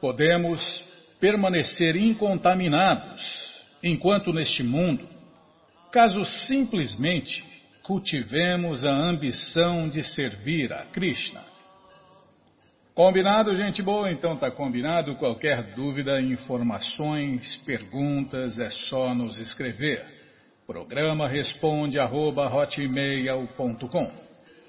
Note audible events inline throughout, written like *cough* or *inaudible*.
Podemos permanecer incontaminados enquanto neste mundo, caso simplesmente cultivemos a ambição de servir a Krishna. Combinado, gente boa? Então tá combinado. Qualquer dúvida, informações, perguntas, é só nos escrever. Programa responde arroba,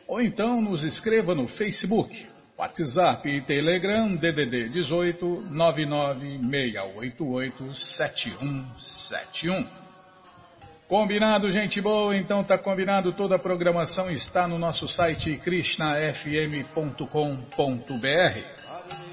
Ou então nos escreva no Facebook, WhatsApp e Telegram DDD 18 99688 7171. Combinado, gente boa? Então tá combinado. Toda a programação está no nosso site krishnafm.com.br.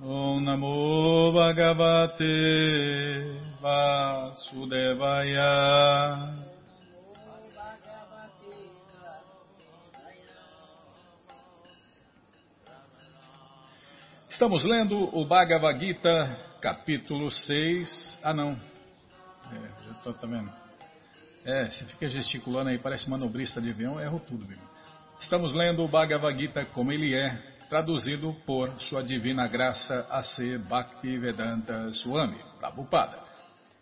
Om Namo Bhagavate Vasudevaya. Estamos lendo o Bhagavad Gita, capítulo 6. Ah, não. É, já tô, tá vendo? É, você fica gesticulando aí, parece manobrista de avião, erro tudo, viu? Estamos lendo o Bhagavad Gita como ele é, traduzido por Sua Divina Graça A.C. Bhaktivedanta Swami, Prabhupada.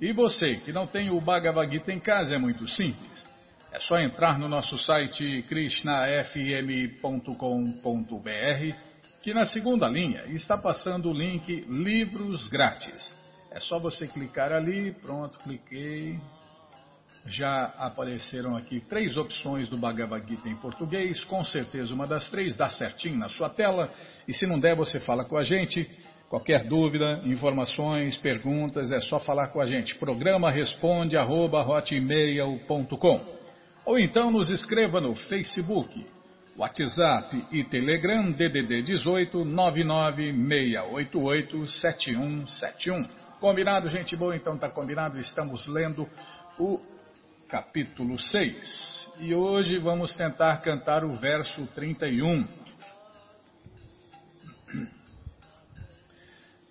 E você que não tem o Bhagavad Gita em casa é muito simples. É só entrar no nosso site krishnafm.com.br que na segunda linha está passando o link Livros Grátis. É só você clicar ali, pronto, cliquei, já apareceram aqui três opções do Bhagavad Gita em português. Com certeza uma das três dá certinho na sua tela. E se não der, você fala com a gente. Qualquer dúvida, informações, perguntas, é só falar com a gente. Programa responde arroba, Ou então nos escreva no Facebook, WhatsApp e Telegram DDD 18 99688 7171. Combinado, gente boa? Então tá combinado. Estamos lendo o capítulo 6. E hoje vamos tentar cantar o verso 31.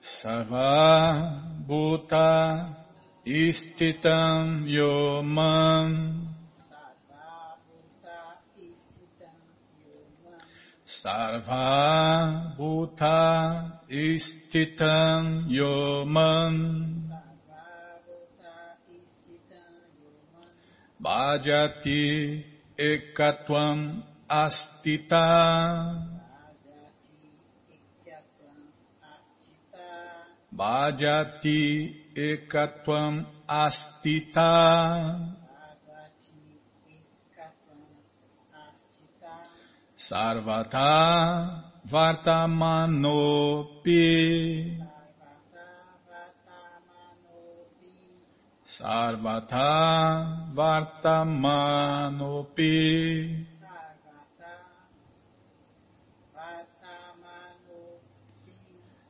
Sarva Bhuta Istitam Yomam Sarva Bhuta Istitam Yomam Bhajati ekatvam astita. Bhajati ekatvam astita. Sarvata vartamanopi. Sarvata Vartamanopi.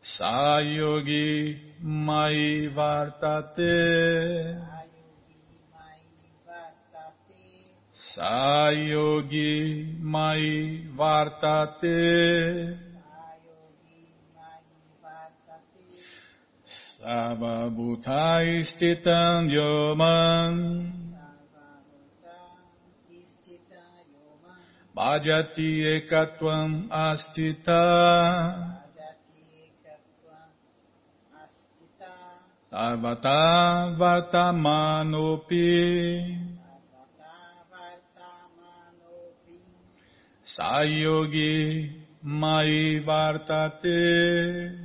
Sayogi Mai Vartate. Sayogi Mai Vartate Sarvabhutai stitam yoman. Bhajati ekatvam astita Sarvata vartamanopi. Sayogi mai vartate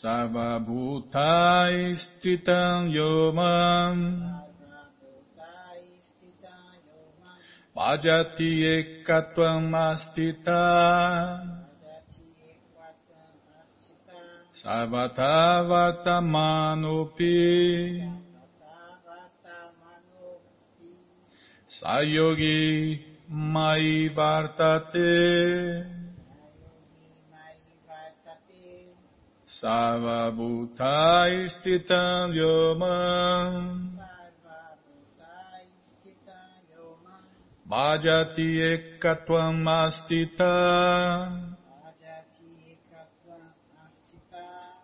Sarvabhutai stitam yomam. Bhajati ekatvam astita. Sarvatavatamanupī Sayogi Mai Vartate Sarvabhutai Stitam Yomam Bhajati Ekatvam Astita.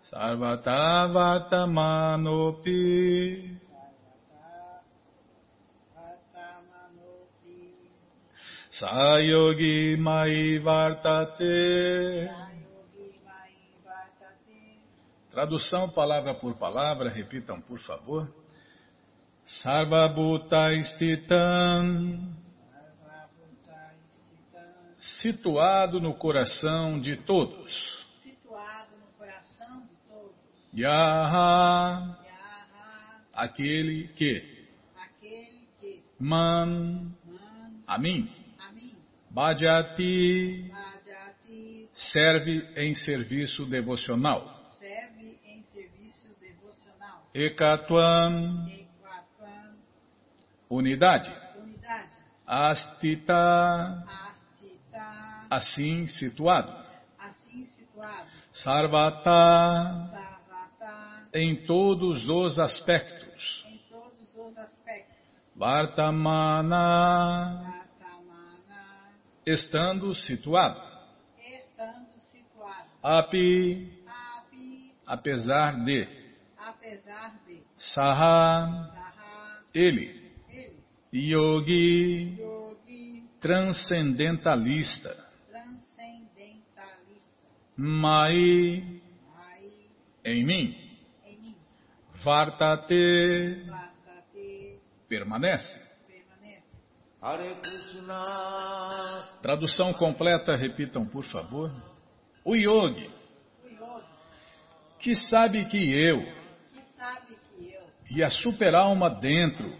Sarvatavattamanopi Sayogi Mai Vartate Tradução palavra por palavra, repitam por favor. Sarvabhuta Stitam Situado no coração de todos. Situado no coração de todos. Yaha, Yaha, aquele que. aquele que Man, man, a mim. Bhajati, serve em serviço devocional. serve em serviço devocional. Ekatvam, unidade. unidade. Astita, Astita, assim situado. assim situado. Sarvata, Sarvata, em todos os aspectos. em todos os aspectos. Vartamana, estando situado. estando situado. Api, Api, apesar de. Saha, ele. Yogi, transcendentalista. Mai, em mim. Vartate, permanece. Tradução completa, repitam por favor. O Yogi, que sabe que eu que sabe que eu e a super-alma dentro.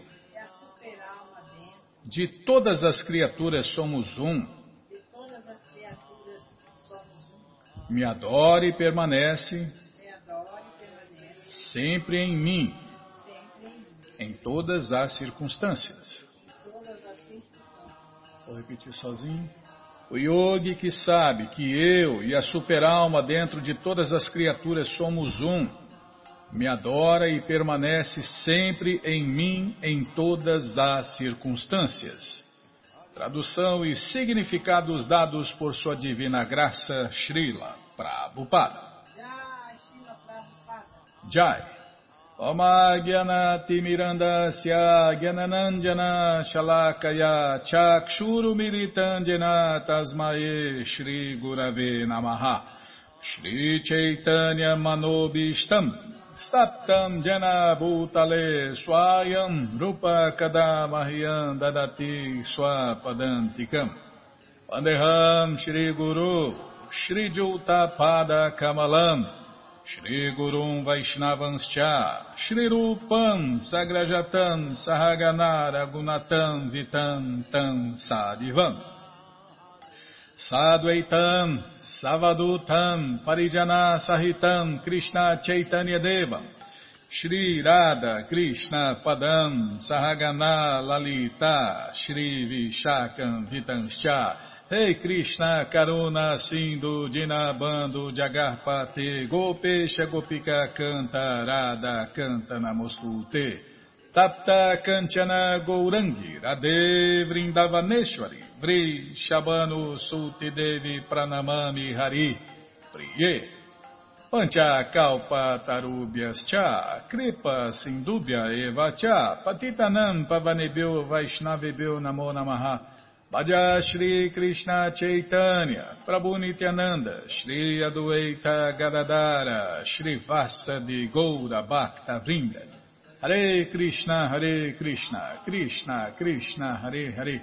De todas as criaturas somos um, me adora e permanece sempre em mim, sempre em mim, em todas as circunstâncias. em todas as circunstâncias. Vou repetir sozinho. O yogi que sabe que eu e a super-alma dentro de todas as criaturas somos um, me adora e permanece sempre em mim em todas as circunstâncias. Tradução e significados dados por sua divina graça, Srila Prabhupada. Jai. Oma Gyanati Mirandasya Gyananandjana Shalakaya Chakshuru Militandjana Tasmae Staptam Jana Bhutale Swayam Rupa Kadamahyam Dadati Swapadantikam Vandeham Shri Guru Shri Juta Pada Kamalam Shri Gurum Vaishnavanscha, Shri Rupam Sagrajatam Sahaganara Gunatam Vitam Tam Sadivam Sadvaitam Savadutam Parijana Sahitam Krishna Chaitanya Devam Shri Radha Krishna Padam Sahagana Lalita Shri Vishakam Vitanscha Rei Krishna Karuna Sindhu Dinabando Jagarpate Gopesha Gopika Canta Radha Canta Namostute Tapta Kanchana Gourangi Radhe Vrindavaneshwari Vri Shabano Suti Devi Pranamami Hari Priye. Pancha Kalpa Tarubhyas Cha Kripa Sindubhya Eva Cha Patitanam Pavanebhyo Vaishnavebhyo Namo Namaha. Bhaja Shri Krishna Chaitanya, Prabhu Nityananda, Shri Adueita Gadadara, Shri Vasa de Goura Bhakta Vrinda. Hare Krishna, Hare Krishna, Krishna Krishna, Hare Hare,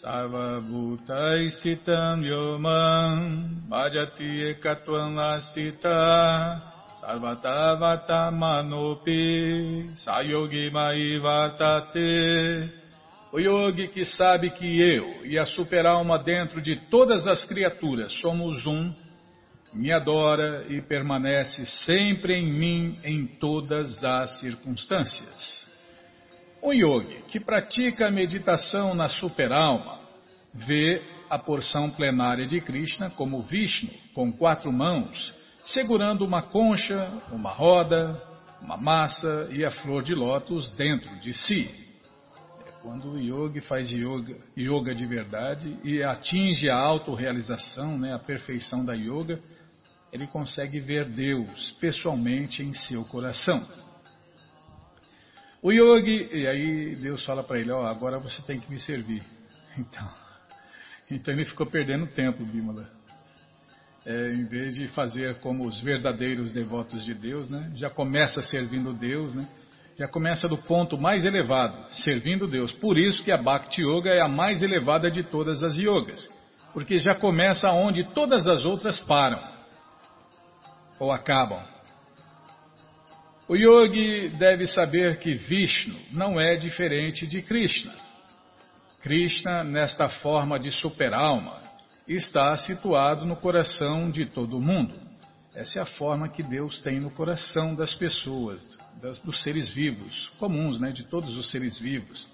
Sarva Bhutaistitam Yomam, Bhajati Ekatvam Astita, Sarvatavata Manopi Sayogi Maivatate O yogi que sabe que eu e a superalma dentro de todas as criaturas somos um, me adora e permanece sempre em mim em todas as circunstâncias. Um yogi que pratica a meditação na superalma vê a porção plenária de Krishna como Vishnu, com quatro mãos, segurando uma concha, uma roda, uma massa e a flor de lótus dentro de si. É quando o yogi faz yoga, yoga de verdade e atinge a autorrealização, né, a perfeição da yoga, ele consegue ver Deus pessoalmente em seu coração. O yogi, e aí Deus fala para ele, ó, oh, agora você tem que me servir. Então, *laughs* então ele ficou perdendo tempo, Bímola é, em vez de fazer como os verdadeiros devotos de Deus, né? já começa servindo Deus, né? já começa do ponto mais elevado, servindo Deus. Por isso que a Bhakti Yoga é a mais elevada de todas as yogas, porque já começa onde todas as outras param ou acabam. O yogi deve saber que Vishnu não é diferente de Krishna. Krishna, nesta forma de super-alma, está situado no coração de todo mundo. Essa é a forma que Deus tem no coração das pessoas, dos seres vivos, comuns, né, de todos os seres vivos.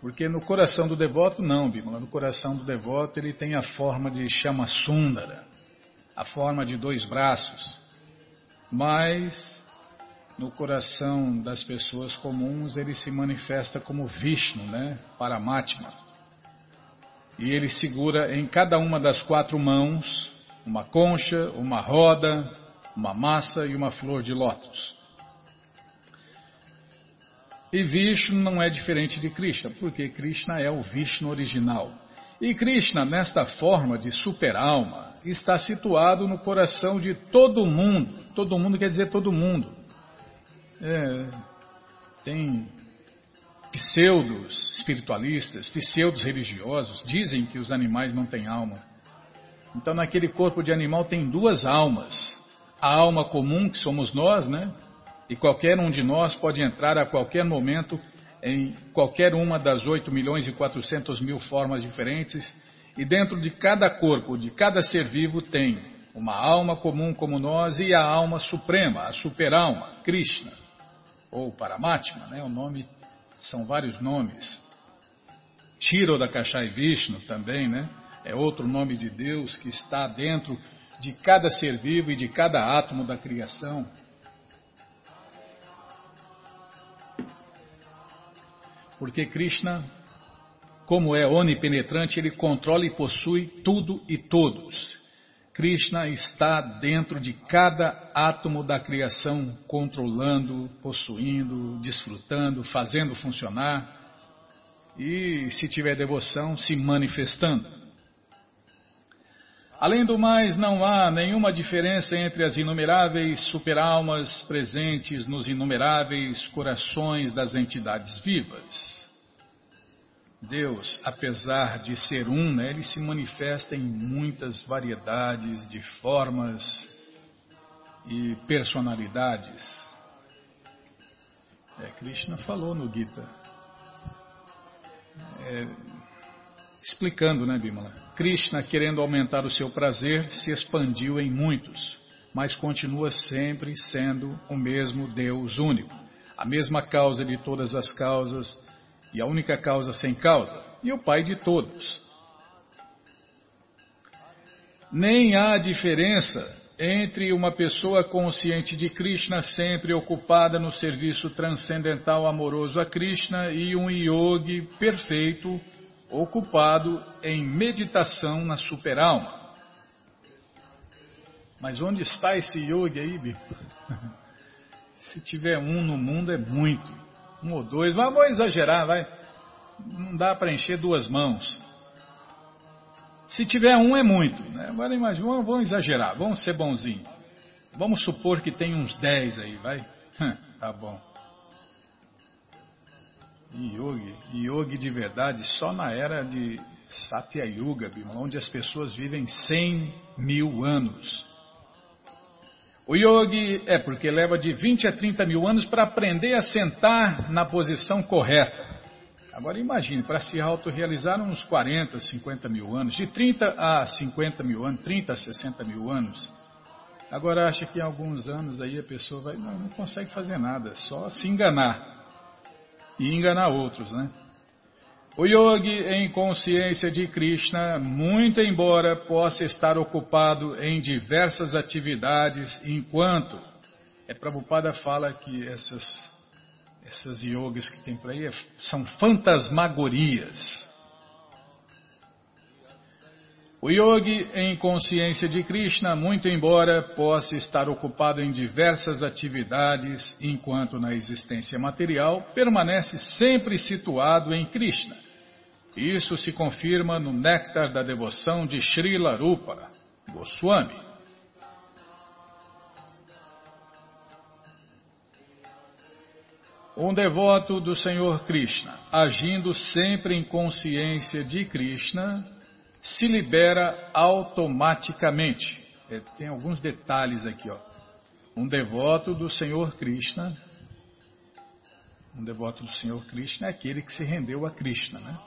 Porque no coração do devoto, não, Bímola. No coração do devoto ele tem a forma de chama Sundara, a forma de dois braços. Mas no coração das pessoas comuns ele se manifesta como Vishnu, né? Paramatma. E ele segura em cada uma das quatro mãos uma concha, uma roda, uma massa e uma flor de lótus. E Vishnu não é diferente de Krishna, porque Krishna é o Vishnu original. E Krishna, nesta forma de super-alma, está situado no coração de todo mundo. Todo mundo quer dizer todo mundo. É, tem pseudos espiritualistas, pseudos religiosos, dizem que os animais não têm alma. Então, naquele corpo de animal tem duas almas. A alma comum, que somos nós, né? E qualquer um de nós pode entrar a qualquer momento em qualquer uma das 8 milhões e 400 mil formas diferentes. E dentro de cada corpo, de cada ser vivo, tem uma alma comum como nós e a alma suprema, a superalma, Krishna, ou Paramatma, né? o nome são vários nomes. Tiro da Kashai Vishnu também, né? É outro nome de Deus que está dentro de cada ser vivo e de cada átomo da criação. Porque Krishna, como é onipenetrante, ele controla e possui tudo e todos. Krishna está dentro de cada átomo da criação, controlando, possuindo, desfrutando, fazendo funcionar e, se tiver devoção, se manifestando. Além do mais, não há nenhuma diferença entre as inumeráveis superalmas presentes nos inumeráveis corações das entidades vivas. Deus, apesar de ser um, né, ele se manifesta em muitas variedades de formas e personalidades. É, Krishna falou no Gita, é, explicando, né, Bimala? Krishna, querendo aumentar o seu prazer, se expandiu em muitos, mas continua sempre sendo o mesmo Deus único, a mesma causa de todas as causas e a única causa sem causa, e o Pai de todos. Nem há diferença entre uma pessoa consciente de Krishna, sempre ocupada no serviço transcendental amoroso a Krishna, e um yogi perfeito, ocupado em meditação na superalma. Mas onde está esse yogi aí, Bi? *laughs* Se tiver um no mundo é muito. Um ou dois, mas vou exagerar, vai. Não dá para encher duas mãos. Se tiver um é muito, né? Agora imagina, vamos, exagerar, vamos ser bonzinho. Vamos supor que tem uns dez aí, vai? *laughs* tá bom. Yogi, yogi de verdade só na era de Satya Yuga, onde as pessoas vivem 100 mil anos. O yogi é porque leva de 20 a 30 mil anos para aprender a sentar na posição correta. Agora imagine, para se autorrealizar uns 40, 50 mil anos, de 30 a 50 mil anos, 30 a 60 mil anos. Agora acha que em alguns anos aí a pessoa vai, não, não consegue fazer nada, só se enganar e enganar outros, né? O yogi em consciência de Krishna, muito embora possa estar ocupado em diversas atividades, enquanto é Prabhupada fala que essas essas yogas que tem por aí são fantasmagorias. O yogi em consciência de Krishna, muito embora possa estar ocupado em diversas atividades, enquanto na existência material, permanece sempre situado em Krishna. Isso se confirma no néctar da devoção de Srila Rupa Goswami. Um devoto do Senhor Krishna, agindo sempre em consciência de Krishna, se libera automaticamente. É, tem alguns detalhes aqui, ó. Um devoto do Senhor Krishna, um devoto do Senhor Krishna é aquele que se rendeu a Krishna, né?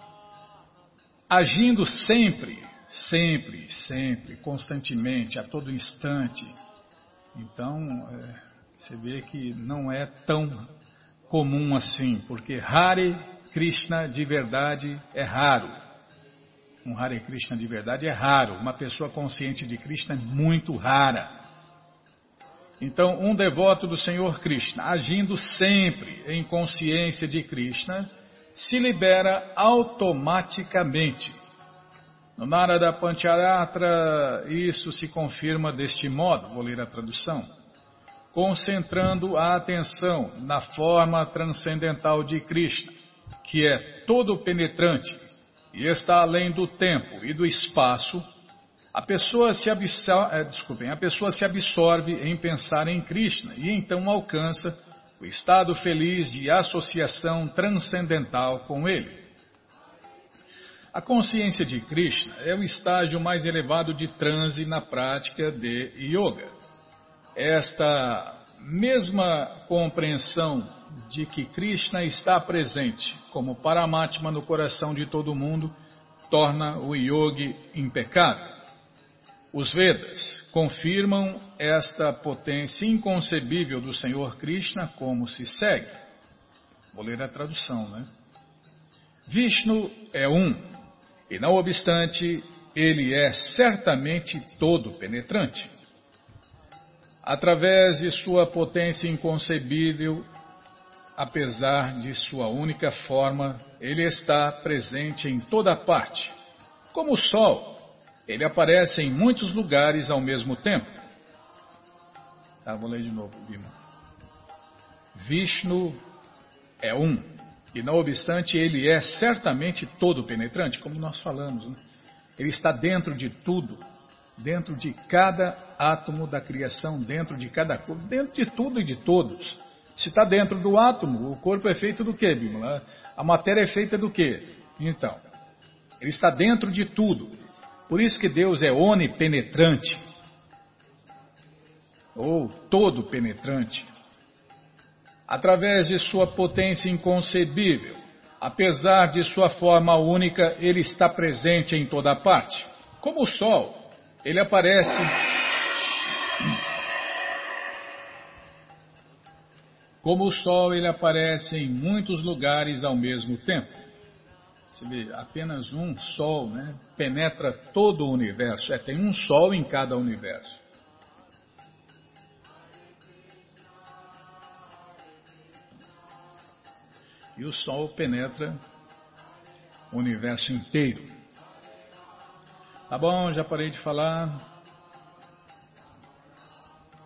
Agindo sempre, sempre, sempre, constantemente, a todo instante. Então, é, você vê que não é tão comum assim, porque Hare Krishna de verdade é raro um Hare Krishna de verdade é raro. Uma pessoa consciente de Krishna é muito rara. Então, um devoto do Senhor Krishna, agindo sempre em consciência de Krishna, se libera automaticamente. No Narada Pancharatra, isso se confirma deste modo, vou ler a tradução. Concentrando a atenção na forma transcendental de Krishna, que é todo penetrante, e está além do tempo e do espaço, a pessoa se absorve, é, desculpem, a pessoa se absorve em pensar em Krishna e então alcança o estado feliz de associação transcendental com ele. A consciência de Krishna é o estágio mais elevado de transe na prática de yoga. Esta mesma compreensão de que Krishna está presente como Paramatma no coração de todo mundo torna o yogi impecável. Os Vedas confirmam esta potência inconcebível do Senhor Krishna como se segue. Vou ler a tradução, né? Vishnu é um, e não obstante, ele é certamente todo penetrante. Através de sua potência inconcebível, apesar de sua única forma, ele está presente em toda parte. Como o Sol, ele aparece em muitos lugares ao mesmo tempo. Tá, vou ler de novo, Bima. Vishnu é um, e não obstante, ele é certamente todo penetrante, como nós falamos. Né? Ele está dentro de tudo, dentro de cada átomo da criação, dentro de cada corpo, dentro de tudo e de todos. Se está dentro do átomo, o corpo é feito do que, Bímola? A matéria é feita do que? Então, ele está dentro de tudo. Por isso que Deus é onipenetrante, ou todo penetrante. Através de sua potência inconcebível, apesar de sua forma única, ele está presente em toda parte. Como o Sol, ele aparece Como o Sol, ele aparece em muitos lugares ao mesmo tempo. Você vê, apenas um Sol né, penetra todo o universo. É, tem um Sol em cada universo. E o Sol penetra o universo inteiro. Tá bom, já parei de falar.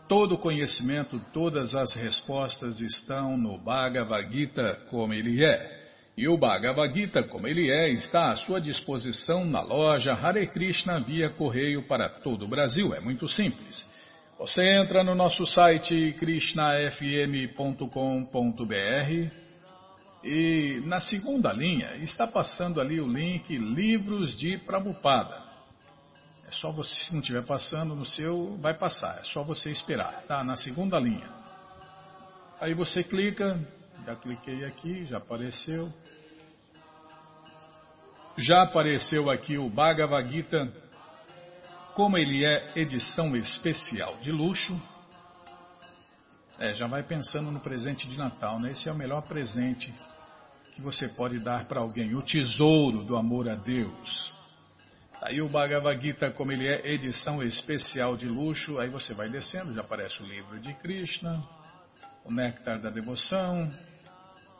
Todo conhecimento, todas as respostas estão no Bhagavad Gita como ele é. E o Bhagavad Gita, como ele é, está à sua disposição na loja Hare Krishna via correio para todo o Brasil. É muito simples. Você entra no nosso site krishnafm.com.br e na segunda linha está passando ali o link Livros de Prabhupada. É só você, se não estiver passando no seu, vai passar. É só você esperar, tá? Na segunda linha. Aí você clica, já cliquei aqui, já apareceu. Já apareceu aqui o Bhagavad Gita, como ele é edição especial de luxo. É, já vai pensando no presente de Natal, né? Esse é o melhor presente que você pode dar para alguém, o tesouro do amor a Deus. Aí o Bhagavad Gita, como ele é edição especial de luxo, aí você vai descendo, já aparece o livro de Krishna, o Néctar da Devoção,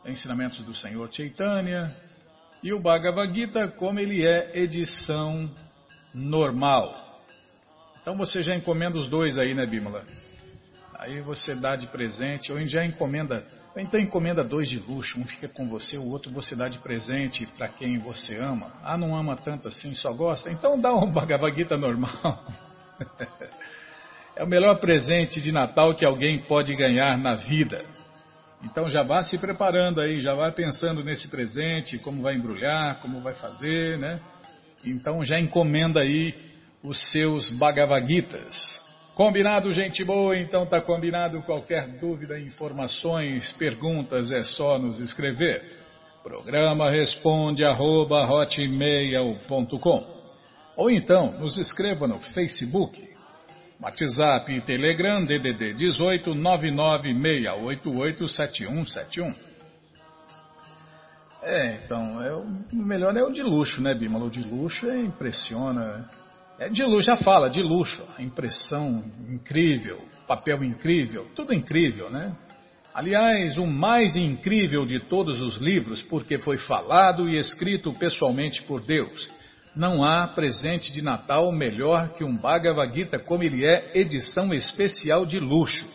Ensinamentos do Senhor Chaitanya, e o Bhagavad Gita, como ele é edição normal. Então você já encomenda os dois aí, né, Bímola? Aí você dá de presente, ou já encomenda então encomenda dois de luxo, um fica com você, o outro você dá de presente para quem você ama. Ah, não ama tanto assim, só gosta? Então dá um Bhagavad Gita normal. *laughs* é o melhor presente de Natal que alguém pode ganhar na vida. Então já vá se preparando aí, já vá pensando nesse presente, como vai embrulhar, como vai fazer, né? Então já encomenda aí os seus Bhagavad Gitas. Combinado, gente boa? Então tá combinado. Qualquer dúvida, informações, perguntas é só nos escrever. Programa responde arroba, Ou então nos escreva no Facebook, WhatsApp e Telegram DDD 18 996887171. É, então, é, o melhor é o de luxo, né, Bima? O de luxo é, impressiona. É de luxo, já fala, de luxo. A impressão incrível, papel incrível, tudo incrível, né? Aliás, o mais incrível de todos os livros, porque foi falado e escrito pessoalmente por Deus. Não há presente de Natal melhor que um Bhagavad Gita como ele é, edição especial de luxo.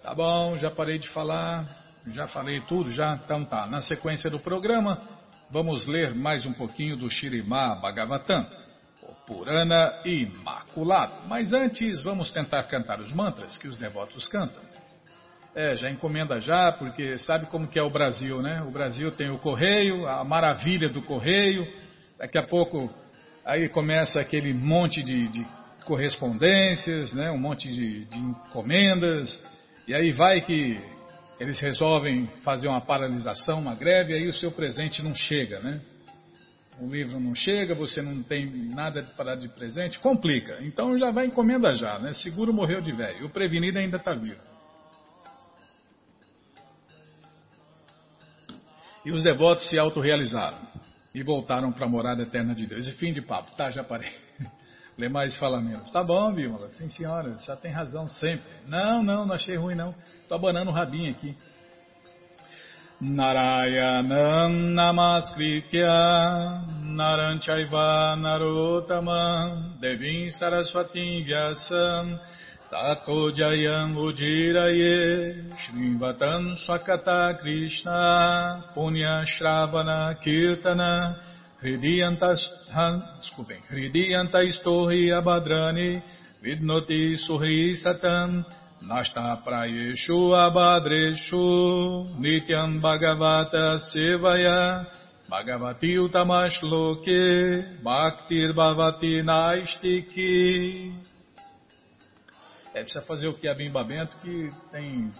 Tá bom, já parei de falar, já falei tudo, já então tá. Na sequência do programa, vamos ler mais um pouquinho do Shirimá Bhagavatam. Purana Imaculado. Mas antes, vamos tentar cantar os mantras que os devotos cantam. É, já encomenda já, porque sabe como que é o Brasil, né? O Brasil tem o correio, a maravilha do correio. Daqui a pouco aí começa aquele monte de, de correspondências, né? Um monte de, de encomendas. E aí vai que eles resolvem fazer uma paralisação, uma greve, e aí o seu presente não chega, né? o livro não chega, você não tem nada para dar de presente, complica. Então já vai encomenda já, né? Seguro morreu de velho. O prevenido ainda está vivo. E os devotos se autorrealizaram e voltaram para a morada eterna de Deus. E fim de papo, tá? Já parei. *laughs* Lê mais fala menos. Tá bom, Bímola. Sim, senhora. Já tem razão sempre. Não, não, não achei ruim, não. Estou abanando o rabinho aqui. Narayanam Namaskritya Naranchaiva Narotama Devim Saraswati Vyasam Tato Jayam Ujiraye Shrivatam Swakata Krishna Punya Shravana Kirtana Hridiyantas Desculpem Hridiyantas Torri Abadrani Vidnoti Suhri Satam Nasta prayeshu abhadreshu nityam bhagavata sevaya bhagavati utamashloke bhaktir bhavati naistiki. É, precisa fazer o que bem babento que tem,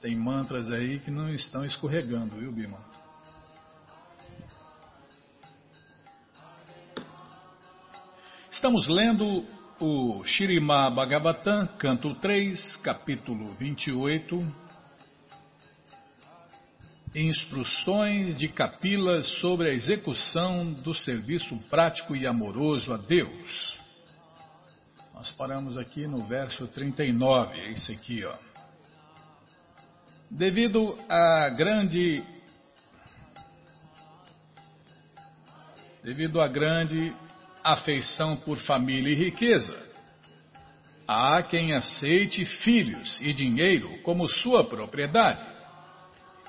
tem mantras aí que não estão escorregando, viu, Bima? Estamos lendo o Shirima Bhagavatam, canto 3, capítulo 28. Instruções de Kapila sobre a execução do serviço prático e amoroso a Deus. Nós paramos aqui no verso 39, é isso aqui, ó. Devido à grande devido à grande afeição por família e riqueza. há quem aceite filhos e dinheiro como sua propriedade.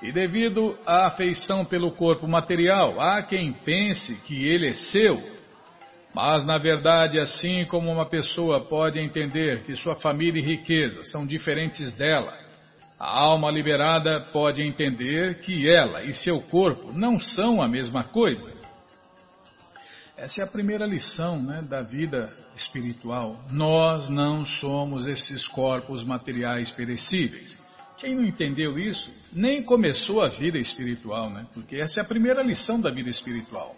E devido à afeição pelo corpo material, há quem pense que ele é seu. Mas, na verdade, assim como uma pessoa pode entender que sua família e riqueza são diferentes dela, a alma liberada pode entender que ela e seu corpo não são a mesma coisa. Essa é a primeira lição né, da vida espiritual. Nós não somos esses corpos materiais perecíveis. Quem não entendeu isso, nem começou a vida espiritual, né? Porque essa é a primeira lição da vida espiritual.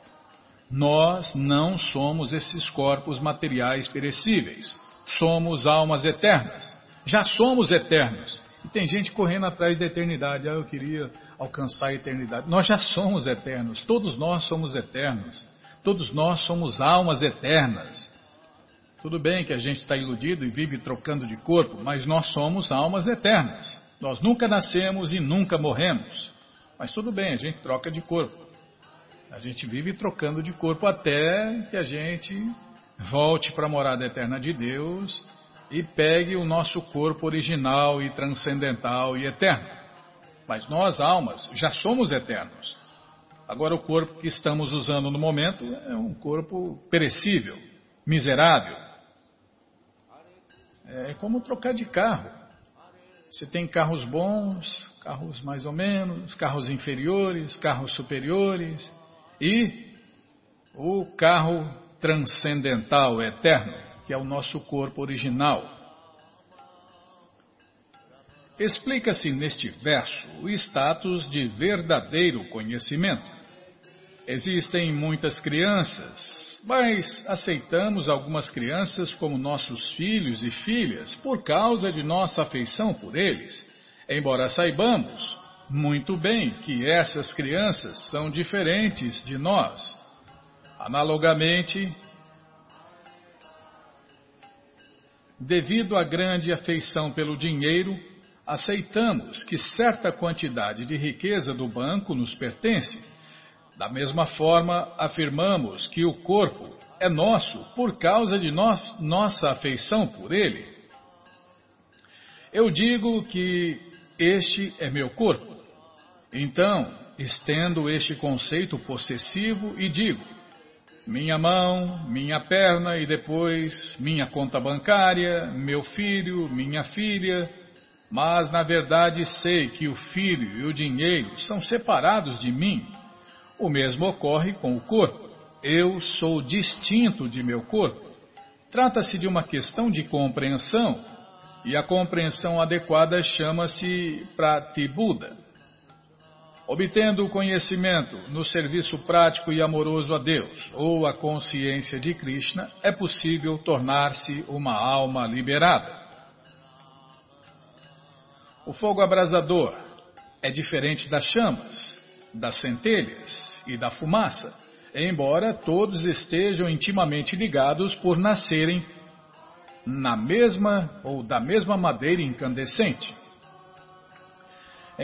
Nós não somos esses corpos materiais perecíveis. Somos almas eternas. Já somos eternos. E tem gente correndo atrás da eternidade. Ah, eu queria alcançar a eternidade. Nós já somos eternos. Todos nós somos eternos. Todos nós somos almas eternas. Tudo bem que a gente está iludido e vive trocando de corpo, mas nós somos almas eternas. Nós nunca nascemos e nunca morremos. Mas tudo bem, a gente troca de corpo. A gente vive trocando de corpo até que a gente volte para a morada eterna de Deus e pegue o nosso corpo original e transcendental e eterno. Mas nós, almas, já somos eternos. Agora, o corpo que estamos usando no momento é um corpo perecível, miserável. É como trocar de carro. Você tem carros bons, carros mais ou menos, carros inferiores, carros superiores e o carro transcendental, eterno, que é o nosso corpo original. Explica-se neste verso o status de verdadeiro conhecimento. Existem muitas crianças, mas aceitamos algumas crianças como nossos filhos e filhas por causa de nossa afeição por eles, embora saibamos muito bem que essas crianças são diferentes de nós. Analogamente, devido à grande afeição pelo dinheiro, aceitamos que certa quantidade de riqueza do banco nos pertence da mesma forma, afirmamos que o corpo é nosso por causa de no nossa afeição por ele. Eu digo que este é meu corpo. Então, estendo este conceito possessivo e digo: minha mão, minha perna e depois minha conta bancária, meu filho, minha filha. Mas na verdade sei que o filho e o dinheiro são separados de mim o mesmo ocorre com o corpo. Eu sou distinto de meu corpo. Trata-se de uma questão de compreensão, e a compreensão adequada chama-se Pratibuddha. Obtendo o conhecimento no serviço prático e amoroso a Deus, ou a consciência de Krishna, é possível tornar-se uma alma liberada. O fogo abrasador é diferente das chamas, das centelhas, e da fumaça, embora todos estejam intimamente ligados por nascerem na mesma ou da mesma madeira incandescente.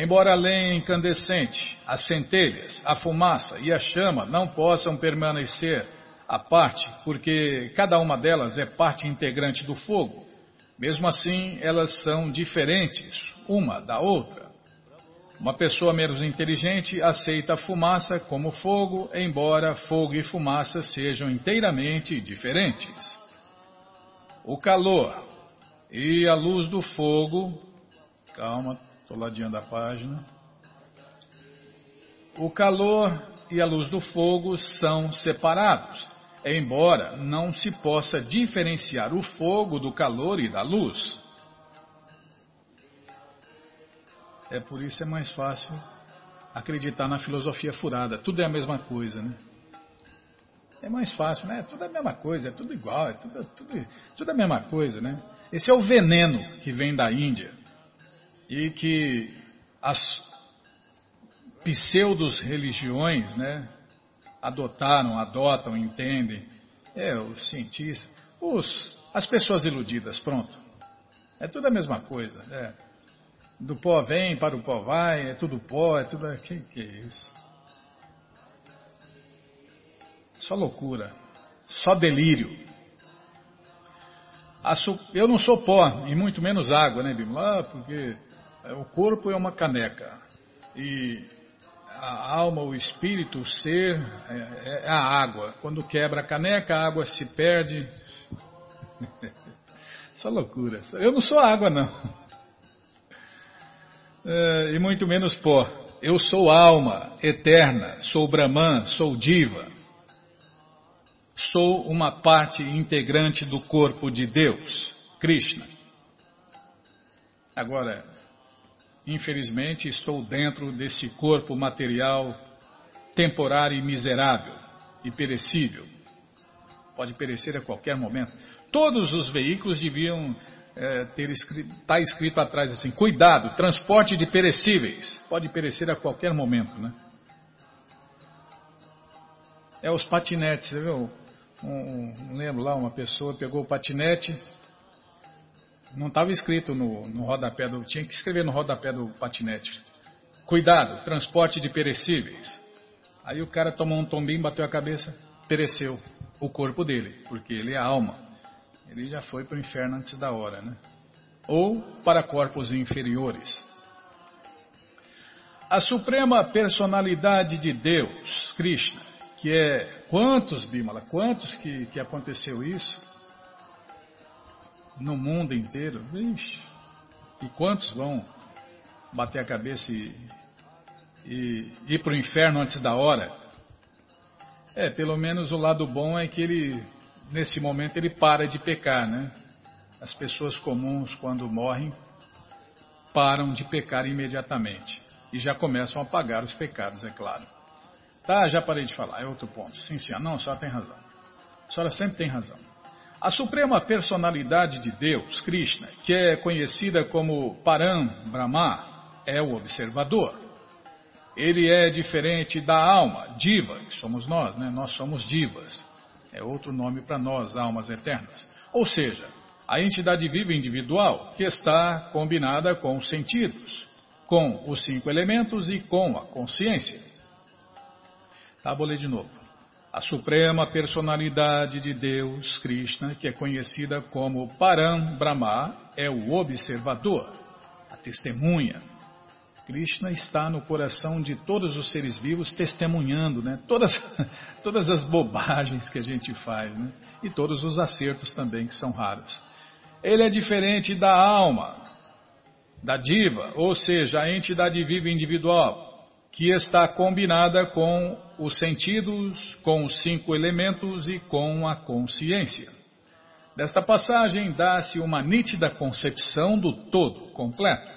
Embora a lenha incandescente, as centelhas, a fumaça e a chama não possam permanecer à parte, porque cada uma delas é parte integrante do fogo, mesmo assim elas são diferentes uma da outra. Uma pessoa menos inteligente aceita a fumaça como fogo, embora fogo e fumaça sejam inteiramente diferentes. O calor e a luz do fogo. Calma, estou ladinho da página. O calor e a luz do fogo são separados, embora não se possa diferenciar o fogo do calor e da luz. É por isso é mais fácil acreditar na filosofia furada. Tudo é a mesma coisa, né? É mais fácil, né? Tudo é a mesma coisa, é tudo igual, é tudo, tudo, tudo é a mesma coisa, né? Esse é o veneno que vem da Índia e que as pseudos religiões, né? Adotaram, adotam, entendem. É, os cientistas, os, as pessoas iludidas, pronto. É tudo a mesma coisa, é. Do pó vem, para o pó vai, é tudo pó, é tudo. Que, que é isso? Só loucura, só delírio. Eu não sou pó, e muito menos água, né, Bimala? Ah, porque o corpo é uma caneca. E a alma, o espírito, o ser é, é a água. Quando quebra a caneca, a água se perde. *laughs* Essa loucura. Eu não sou água, não. É, e muito menos pó. Eu sou alma eterna, sou Brahman, sou Diva. Sou uma parte integrante do corpo de Deus, Krishna. Agora, infelizmente, estou dentro desse corpo material temporário e miserável e perecível. Pode perecer a qualquer momento. Todos os veículos deviam é, ter escrito, tá escrito atrás assim: cuidado, transporte de perecíveis. Pode perecer a qualquer momento, né? É os patinetes, você viu? Um, um, lembro lá, uma pessoa pegou o patinete, não estava escrito no, no rodapé do. Tinha que escrever no rodapé do patinete. Cuidado, transporte de perecíveis. Aí o cara tomou um tombinho, bateu a cabeça, pereceu o corpo dele, porque ele é alma ele já foi para o inferno antes da hora, né? Ou para corpos inferiores. A suprema personalidade de Deus, Krishna, que é quantos, Bimala, quantos que, que aconteceu isso no mundo inteiro? Vixe, e quantos vão bater a cabeça e, e ir para o inferno antes da hora? É, pelo menos o lado bom é que ele nesse momento ele para de pecar, né? As pessoas comuns, quando morrem, param de pecar imediatamente e já começam a pagar os pecados, é claro. Tá, já parei de falar, é outro ponto. Sim, sim, não, a senhora tem razão. A senhora sempre tem razão. A suprema personalidade de Deus, Krishna, que é conhecida como Param Brahma, é o observador. Ele é diferente da alma, diva, que somos nós, né? Nós somos divas. É outro nome para nós, almas eternas. Ou seja, a entidade viva individual que está combinada com os sentidos, com os cinco elementos e com a consciência. Tá, vou ler de novo. A suprema personalidade de Deus, Krishna, que é conhecida como Param Brahma, é o observador, a testemunha, Krishna está no coração de todos os seres vivos, testemunhando né? todas, *laughs* todas as bobagens que a gente faz né? e todos os acertos também, que são raros. Ele é diferente da alma, da diva, ou seja, a entidade viva individual, que está combinada com os sentidos, com os cinco elementos e com a consciência. Desta passagem dá-se uma nítida concepção do todo completo.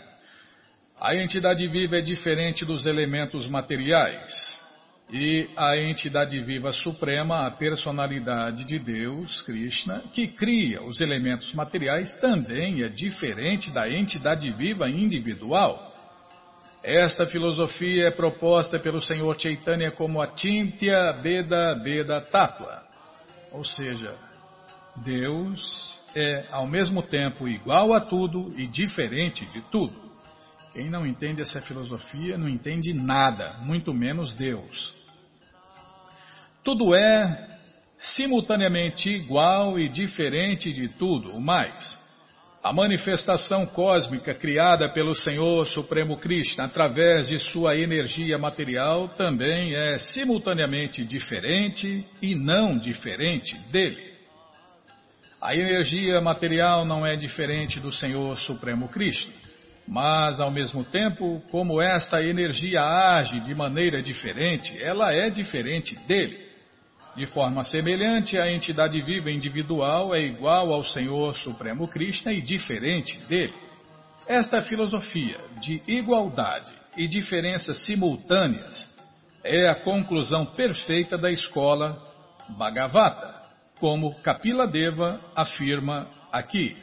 A entidade viva é diferente dos elementos materiais. E a entidade viva suprema, a personalidade de Deus, Krishna, que cria os elementos materiais, também é diferente da entidade viva individual. Esta filosofia é proposta pelo Senhor Chaitanya como a Tintya Beda Beda Tattva. Ou seja, Deus é ao mesmo tempo igual a tudo e diferente de tudo. Quem não entende essa filosofia não entende nada, muito menos Deus. Tudo é simultaneamente igual e diferente de tudo, o mais. A manifestação cósmica criada pelo Senhor Supremo Krishna através de sua energia material também é simultaneamente diferente e não diferente dele. A energia material não é diferente do Senhor Supremo Krishna. Mas, ao mesmo tempo, como esta energia age de maneira diferente, ela é diferente dele. De forma semelhante, a entidade viva individual é igual ao Senhor Supremo Krishna e diferente dele. Esta filosofia de igualdade e diferenças simultâneas é a conclusão perfeita da escola Bhagavata, como Kapila Deva afirma aqui.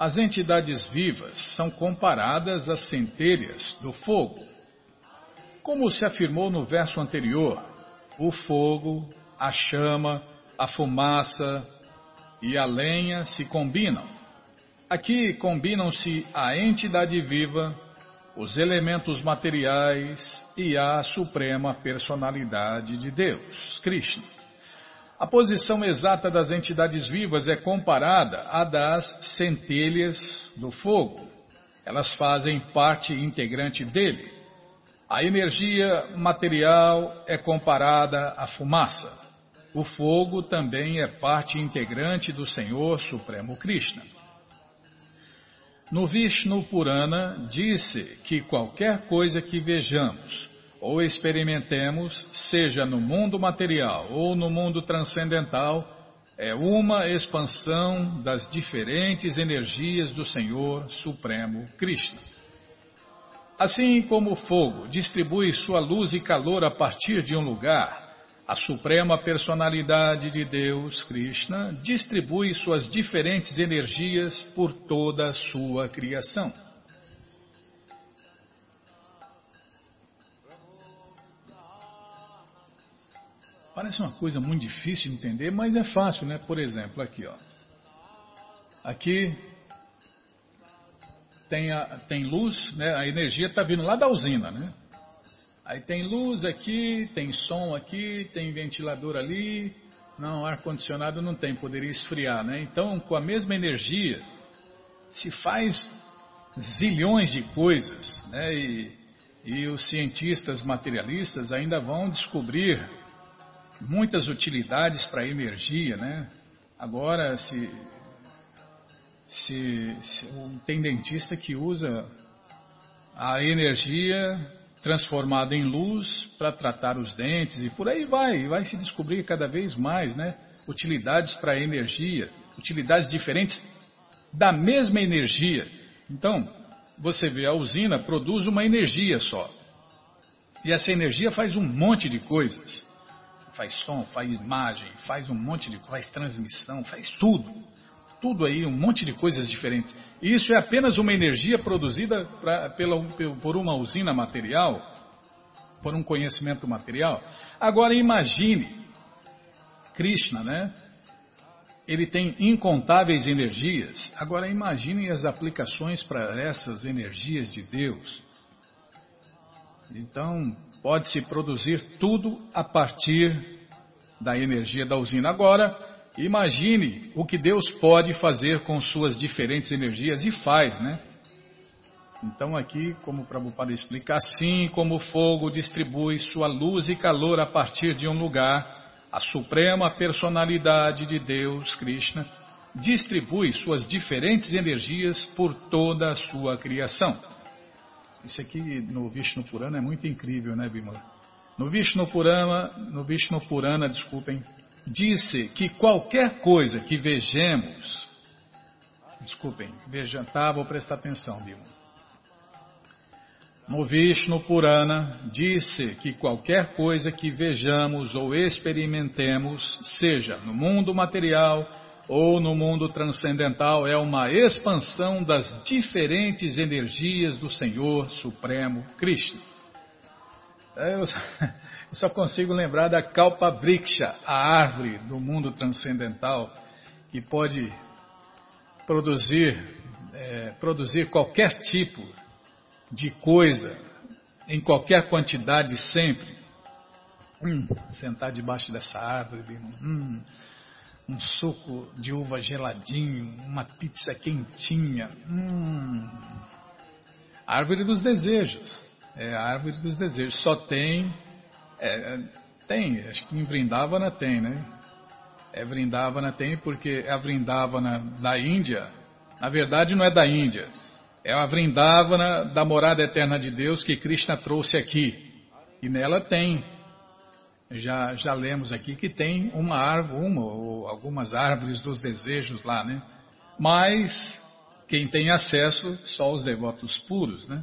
As entidades vivas são comparadas às centelhas do fogo. Como se afirmou no verso anterior, o fogo, a chama, a fumaça e a lenha se combinam. Aqui combinam-se a entidade viva, os elementos materiais e a suprema personalidade de Deus, Krishna. A posição exata das entidades vivas é comparada à das centelhas do fogo. Elas fazem parte integrante dele. A energia material é comparada à fumaça. O fogo também é parte integrante do Senhor Supremo Krishna. No Vishnu Purana disse que qualquer coisa que vejamos ou experimentemos, seja no mundo material ou no mundo transcendental, é uma expansão das diferentes energias do Senhor Supremo Krishna. Assim como o fogo distribui sua luz e calor a partir de um lugar, a Suprema Personalidade de Deus, Krishna, distribui suas diferentes energias por toda a sua criação. Parece uma coisa muito difícil de entender, mas é fácil, né? Por exemplo, aqui, ó. Aqui tem, a, tem luz, né? A energia está vindo lá da usina, né? Aí tem luz aqui, tem som aqui, tem ventilador ali. Não, ar-condicionado não tem, poderia esfriar, né? Então, com a mesma energia, se faz zilhões de coisas, né? E, e os cientistas materialistas ainda vão descobrir muitas utilidades para a energia, né? Agora, se, se, se tem dentista que usa a energia transformada em luz para tratar os dentes e por aí vai, vai se descobrir cada vez mais, né? Utilidades para a energia, utilidades diferentes da mesma energia. Então, você vê a usina produz uma energia só. E essa energia faz um monte de coisas. Faz som, faz imagem, faz um monte de faz transmissão, faz tudo. Tudo aí, um monte de coisas diferentes. E isso é apenas uma energia produzida pra, pela, por uma usina material, por um conhecimento material. Agora imagine, Krishna, né? Ele tem incontáveis energias. Agora imagine as aplicações para essas energias de Deus. Então, pode-se produzir tudo a partir da energia da usina. Agora, Imagine o que Deus pode fazer com suas diferentes energias e faz, né? Então aqui, como o Prabhupada explica, assim como o fogo distribui sua luz e calor a partir de um lugar, a suprema personalidade de Deus, Krishna, distribui suas diferentes energias por toda a sua criação. Isso aqui no Vishnu Purana é muito incrível, né, Bimala? No Vishnu Purana, no Vishnu Purana, desculpem, disse que qualquer coisa que vejamos, desculpem, veja, tá, vou prestar atenção, Bima. No Vishnu Purana disse que qualquer coisa que vejamos ou experimentemos, seja no mundo material ou no mundo transcendental, é uma expansão das diferentes energias do Senhor Supremo Krishna. Eu, *laughs* Eu só consigo lembrar da Kalpa Vriksha, a árvore do mundo transcendental, que pode produzir, é, produzir qualquer tipo de coisa, em qualquer quantidade sempre. Hum, sentar debaixo dessa árvore, hum, um suco de uva geladinho, uma pizza quentinha. Hum. Árvore dos desejos. É a árvore dos desejos. Só tem é, tem, acho que em Vrindavana tem, né? É Vrindavana tem porque a Vrindavana da Índia, na verdade não é da Índia, é a Vrindavana da morada eterna de Deus que Krishna trouxe aqui. E nela tem, já, já lemos aqui que tem uma árvore, uma ou algumas árvores dos desejos lá, né? Mas quem tem acesso, só os devotos puros, né?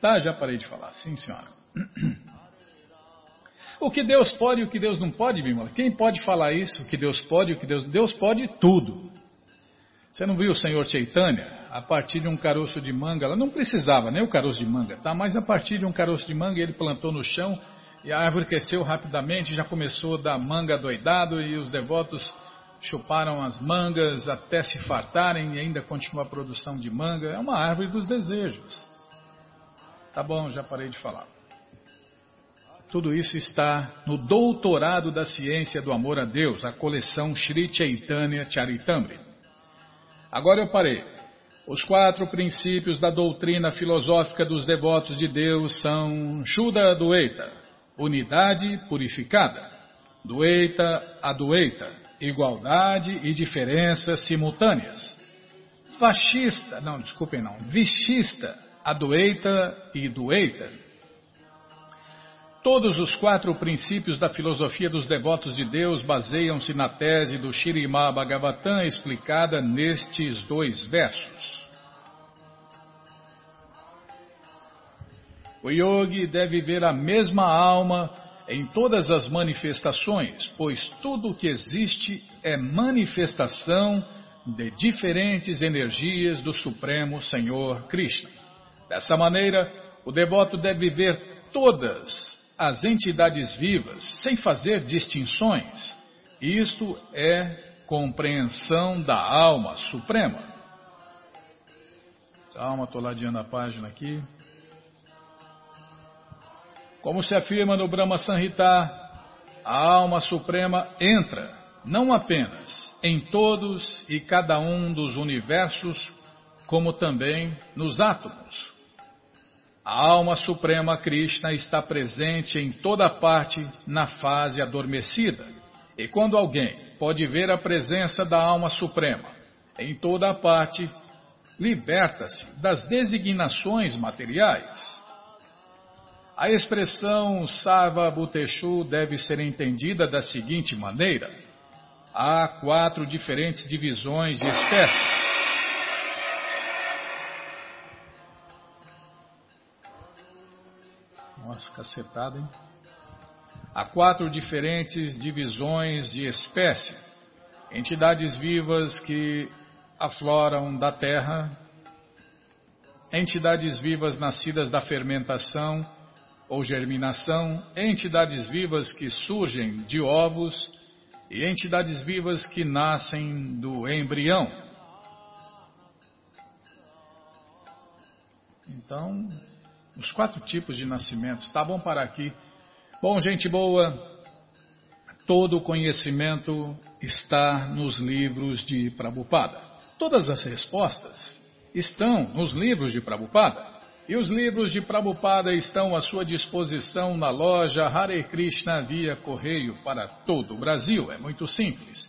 Tá, já parei de falar. Sim, senhora. *clears throat* O que Deus pode e o que Deus não pode, Bimala? Quem pode falar isso? O que Deus pode e o que Deus... Deus pode tudo. Você não viu o Senhor Chaitanya? A partir de um caroço de manga, ela não precisava nem o caroço de manga, tá? Mas a partir de um caroço de manga ele plantou no chão e a árvore cresceu rapidamente, já começou a dar manga doidado e os devotos chuparam as mangas até se fartarem e ainda continua a produção de manga. É uma árvore dos desejos. Tá bom, já parei de falar. Tudo isso está no Doutorado da Ciência do Amor a Deus, a coleção Sri Chaitanya Charitamrita. Agora eu parei. Os quatro princípios da doutrina filosófica dos devotos de Deus são Shuddha Dueita, unidade purificada, Dueita Adueita, igualdade e diferenças simultâneas, Fascista, não, desculpem não, Vishista, Adueita e Dueita, Todos os quatro princípios da filosofia dos devotos de Deus baseiam-se na tese do Shirimá Bhagavatam explicada nestes dois versos. O yogi deve ver a mesma alma em todas as manifestações, pois tudo o que existe é manifestação de diferentes energias do Supremo Senhor Krishna. Dessa maneira, o devoto deve ver todas as entidades vivas sem fazer distinções. Isto é compreensão da alma suprema. Calma, estou ladeando a página aqui. Como se afirma no Brahma Sanhita, a alma suprema entra não apenas em todos e cada um dos universos, como também nos átomos, a alma suprema Krishna está presente em toda parte na fase adormecida. E quando alguém pode ver a presença da alma suprema em toda parte, liberta-se das designações materiais. A expressão Sarva Bhuteshu deve ser entendida da seguinte maneira: há quatro diferentes divisões de espécie. Nossa, cacetada, hein? Há quatro diferentes divisões de espécie, entidades vivas que afloram da terra, entidades vivas nascidas da fermentação ou germinação, entidades vivas que surgem de ovos e entidades vivas que nascem do embrião. Então, os quatro tipos de nascimentos. Tá bom parar aqui. Bom, gente boa, todo o conhecimento está nos livros de Prabhupada. Todas as respostas estão nos livros de Prabhupada. E os livros de Prabhupada estão à sua disposição na loja Hare Krishna via correio para todo o Brasil. É muito simples.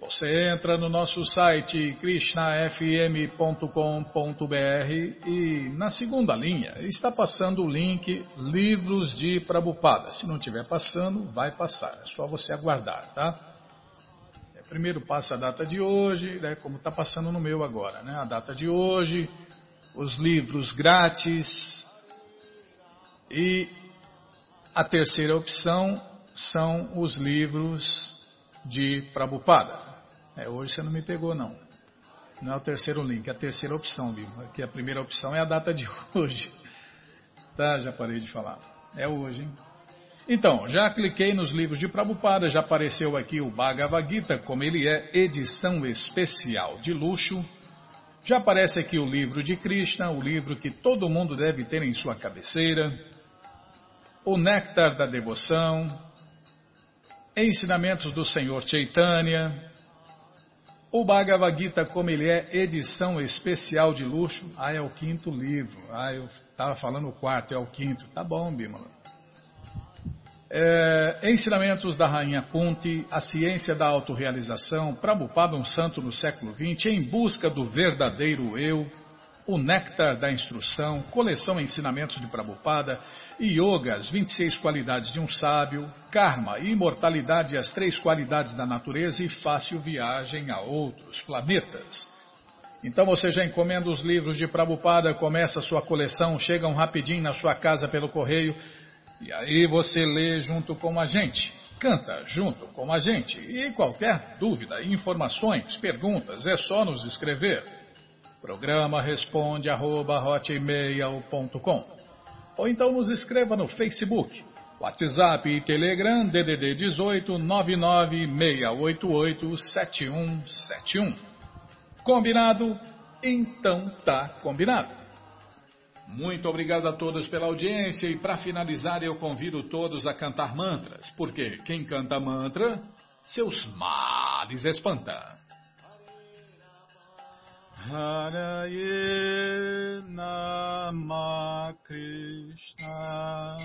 Você entra no nosso site krishnafm.com.br e na segunda linha está passando o link Livros de Prabupada. Se não estiver passando, vai passar. É só você aguardar, tá? É, primeiro passa a data de hoje, né, como está passando no meu agora, né? A data de hoje, os livros grátis e a terceira opção são os livros de Prabhupada. É, hoje você não me pegou, não. Não é o terceiro link, é a terceira opção, viu? Aqui a primeira opção é a data de *laughs* hoje. Tá, já parei de falar. É hoje, hein? Então, já cliquei nos livros de Prabhupada, já apareceu aqui o Bhagavad Gita, como ele é, edição especial de luxo. Já aparece aqui o livro de Krishna, o livro que todo mundo deve ter em sua cabeceira. O Néctar da Devoção, Ensinamentos do Senhor Chaitanya, o Bhagavad Gita, como ele é, edição especial de luxo, ah, é o quinto livro. Ah, eu estava falando o quarto, é o quinto. Tá bom, Bimala. É, ensinamentos da Rainha Kunti, a ciência da autorrealização, Prabhupada, um santo no século XX, em busca do verdadeiro eu, o Néctar da Instrução, coleção Ensinamentos de Prabhupada, Yoga, as 26 qualidades de um sábio, Karma, imortalidade, as três qualidades da natureza e fácil viagem a outros planetas. Então você já encomenda os livros de Prabhupada, começa a sua coleção, chegam rapidinho na sua casa pelo correio e aí você lê junto com a gente, canta junto com a gente. E qualquer dúvida, informações, perguntas, é só nos escrever. Programa responde arroba, Ou então nos escreva no Facebook, WhatsApp e Telegram DDD 18 99688 7171. Combinado? Então tá combinado. Muito obrigado a todos pela audiência e para finalizar eu convido todos a cantar mantras, porque quem canta mantra, seus males espanta. Haraye Nama Krishna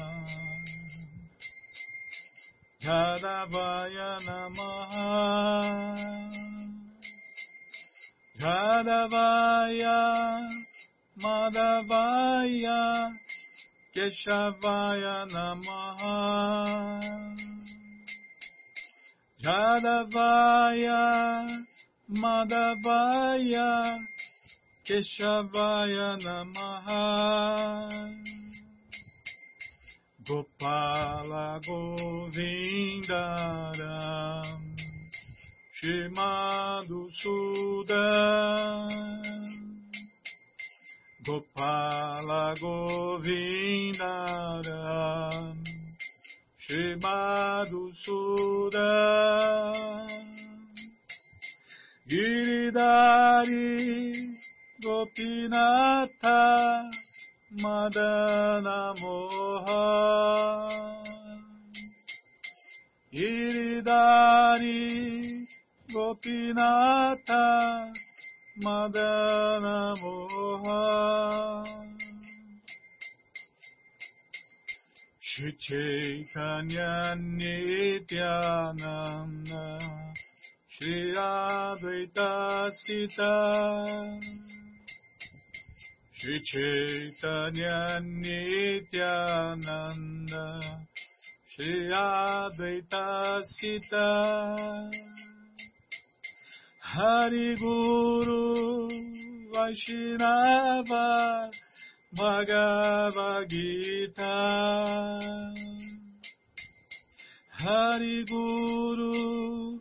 Jadavaya Namaha Jadavaya Madhavaya Keshavaya Namaha. Jadavaya Madhavaya Keshavaya Namaha. Gopala Govindaram Shimadu Sudan Gopala Govindaram Shimadu Sudan Giridari Gopinatha Madana Moha Giridari Gopinatha Madana Moha Shri Chaitanya Nityananda Shri Shri Nityananda Shri Hari Guru Vaishnava Bhagavad Gita. Hari Guru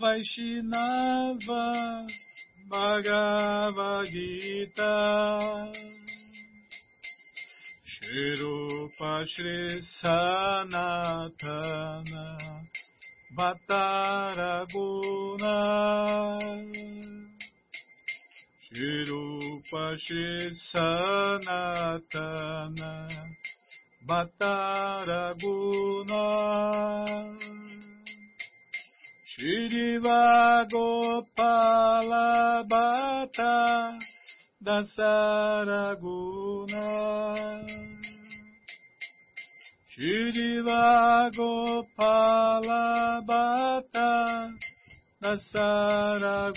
Vaishnava Bhagavad Gita. Shri Rupa Shri Sanatana Bhattaraguna Shirupa Sanatana Bhattaraguna Shriva Gopala Bhatta Dasaraguna Shriva Gopala Bhatta Nasaraguna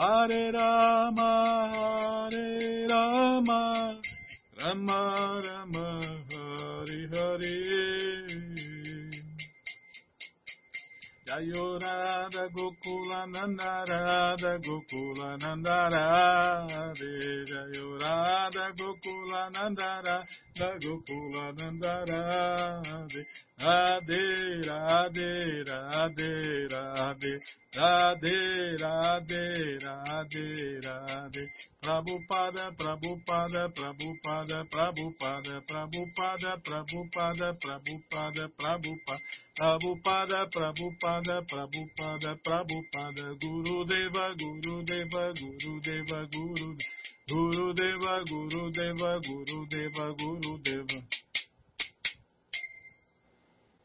Hare Rama, Hare Rama, Rama Rama, Hare Hare. Jayo Gokula Nanda Gokula Nanda Radhe. Gokula Nanda Gokula Nanda Radhe Radhe Radhe Radhe Radhe, Radhe, Radhe, Radhe. Prabhupada, Prabhupada, Prabhupada, Prabhupada, Prabhupada, Prabhupada, Prabhupada, Prabhupada. Prabhupada, Prabhupada, Prabhupada, Prabhupada, Guru Deva, Guru Deva, Guru Deva, Guru Guru Deva, Guru Deva, Guru Deva, Guru Deva.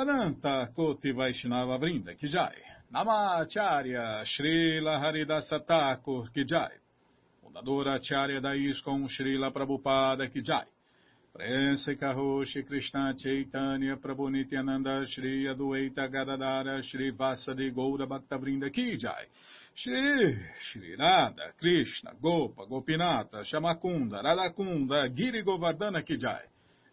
Ananta Koti Vaishnava Vrinda Kijai. Namacharya Srila Haridasa Thakur Kijai. Fundadora Acharya da ISKCON Srila Prabhupada Kijai. Prense Karoshi Krishna Chaitanya Prabhu Nityananda Shri Adueita Gadadara Shri Vasadi Goura Bhaktavrinda Kijai. Shri Shri Radha Krishna Gopa Gopinata Shamakunda Radakunda Giri Govardhana Kijai.